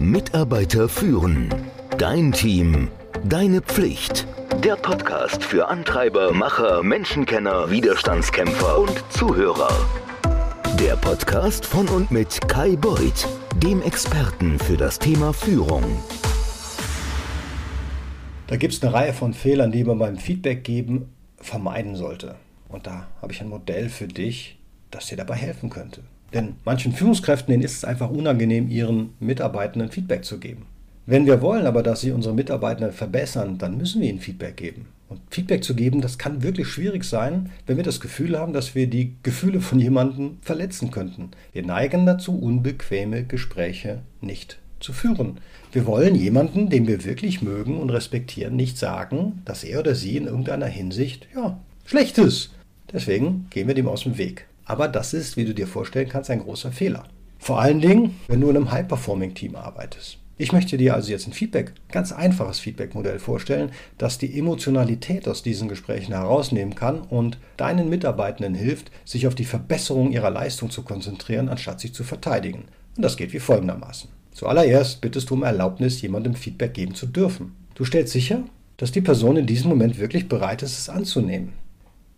Mitarbeiter führen. Dein Team. Deine Pflicht. Der Podcast für Antreiber, Macher, Menschenkenner, Widerstandskämpfer und Zuhörer. Der Podcast von und mit Kai Beuth, dem Experten für das Thema Führung. Da gibt es eine Reihe von Fehlern, die man beim Feedback geben vermeiden sollte. Und da habe ich ein Modell für dich, das dir dabei helfen könnte. Denn manchen Führungskräften denen ist es einfach unangenehm, ihren Mitarbeitenden Feedback zu geben. Wenn wir wollen aber, dass sie unsere Mitarbeitenden verbessern, dann müssen wir ihnen Feedback geben. Und Feedback zu geben, das kann wirklich schwierig sein, wenn wir das Gefühl haben, dass wir die Gefühle von jemandem verletzen könnten. Wir neigen dazu, unbequeme Gespräche nicht zu führen. Wir wollen jemanden, den wir wirklich mögen und respektieren, nicht sagen, dass er oder sie in irgendeiner Hinsicht, ja, schlecht ist. Deswegen gehen wir dem aus dem Weg. Aber das ist, wie du dir vorstellen kannst, ein großer Fehler. Vor allen Dingen, wenn du in einem High-Performing-Team arbeitest. Ich möchte dir also jetzt ein Feedback, ganz einfaches Feedback-Modell vorstellen, das die Emotionalität aus diesen Gesprächen herausnehmen kann und deinen Mitarbeitenden hilft, sich auf die Verbesserung ihrer Leistung zu konzentrieren, anstatt sich zu verteidigen. Und das geht wie folgendermaßen. Zuallererst bittest du um Erlaubnis, jemandem Feedback geben zu dürfen. Du stellst sicher, dass die Person in diesem Moment wirklich bereit ist, es anzunehmen.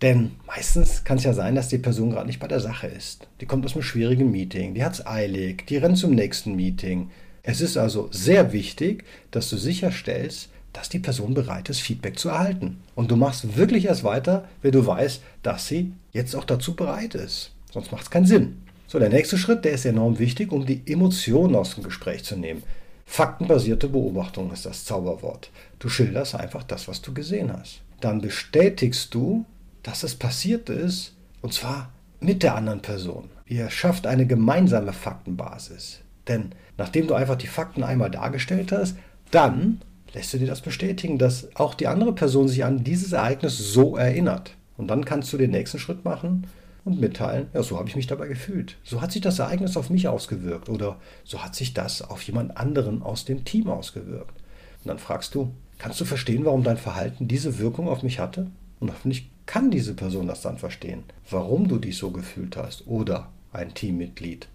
Denn meistens kann es ja sein, dass die Person gerade nicht bei der Sache ist. Die kommt aus einem schwierigen Meeting, die hat es eilig, die rennt zum nächsten Meeting. Es ist also sehr wichtig, dass du sicherstellst, dass die Person bereit ist, Feedback zu erhalten. Und du machst wirklich erst weiter, wenn du weißt, dass sie jetzt auch dazu bereit ist. Sonst macht es keinen Sinn. So, der nächste Schritt, der ist enorm wichtig, um die Emotionen aus dem Gespräch zu nehmen. Faktenbasierte Beobachtung ist das Zauberwort. Du schilderst einfach das, was du gesehen hast. Dann bestätigst du, dass es passiert ist, und zwar mit der anderen Person. Ihr schafft eine gemeinsame Faktenbasis. Denn nachdem du einfach die Fakten einmal dargestellt hast, dann lässt du dir das bestätigen, dass auch die andere Person sich an dieses Ereignis so erinnert. Und dann kannst du den nächsten Schritt machen und mitteilen, ja, so habe ich mich dabei gefühlt. So hat sich das Ereignis auf mich ausgewirkt oder so hat sich das auf jemand anderen aus dem Team ausgewirkt. Und dann fragst du, kannst du verstehen, warum dein Verhalten diese Wirkung auf mich hatte? Und hoffentlich kann diese Person das dann verstehen, warum du dich so gefühlt hast oder ein Teammitglied.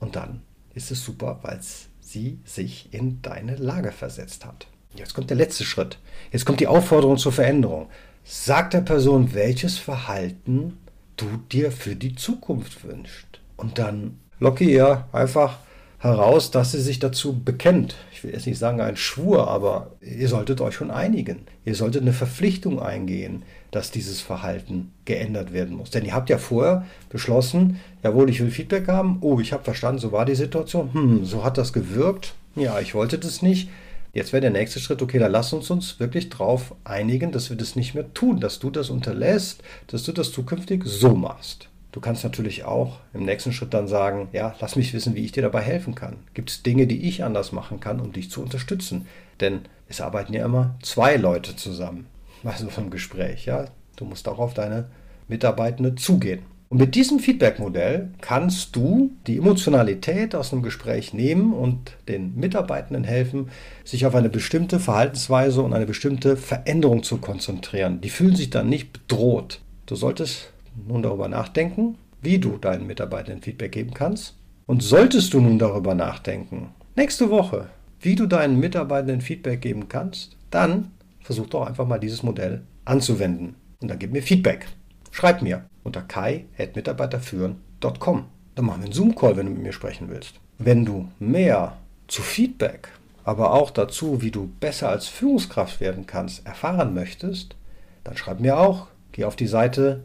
Und dann ist es super, weil sie sich in deine Lage versetzt hat. Jetzt kommt der letzte Schritt. Jetzt kommt die Aufforderung zur Veränderung. Sag der Person, welches Verhalten du dir für die Zukunft wünschst. Und dann locke ihr einfach heraus, dass sie sich dazu bekennt. Ich will jetzt nicht sagen ein Schwur, aber ihr solltet euch schon einigen. Ihr solltet eine Verpflichtung eingehen, dass dieses Verhalten geändert werden muss. Denn ihr habt ja vorher beschlossen, jawohl, ich will Feedback haben. Oh, ich habe verstanden, so war die Situation. Hm, so hat das gewirkt. Ja, ich wollte das nicht. Jetzt wäre der nächste Schritt, okay, dann lass uns uns wirklich darauf einigen, dass wir das nicht mehr tun, dass du das unterlässt, dass du das zukünftig so machst. Du kannst natürlich auch im nächsten Schritt dann sagen, ja, lass mich wissen, wie ich dir dabei helfen kann. Gibt es Dinge, die ich anders machen kann, um dich zu unterstützen? Denn es arbeiten ja immer zwei Leute zusammen bei so einem Gespräch. Ja? Du musst auch auf deine Mitarbeitende zugehen. Und mit diesem Feedback-Modell kannst du die Emotionalität aus einem Gespräch nehmen und den Mitarbeitenden helfen, sich auf eine bestimmte Verhaltensweise und eine bestimmte Veränderung zu konzentrieren. Die fühlen sich dann nicht bedroht. Du solltest nun darüber nachdenken, wie du deinen Mitarbeitenden Feedback geben kannst. Und solltest du nun darüber nachdenken, nächste Woche, wie du deinen Mitarbeitenden Feedback geben kannst, dann versuch doch einfach mal dieses Modell anzuwenden. Und dann gib mir Feedback. Schreib mir unter kai.mitarbeiterführen.com. Dann machen wir einen Zoom-Call, wenn du mit mir sprechen willst. Wenn du mehr zu Feedback, aber auch dazu, wie du besser als Führungskraft werden kannst, erfahren möchtest, dann schreib mir auch. Geh auf die Seite